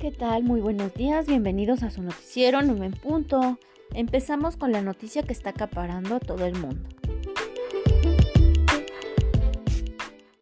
¿Qué tal? Muy buenos días, bienvenidos a su noticiero 9 en punto. Empezamos con la noticia que está acaparando a todo el mundo.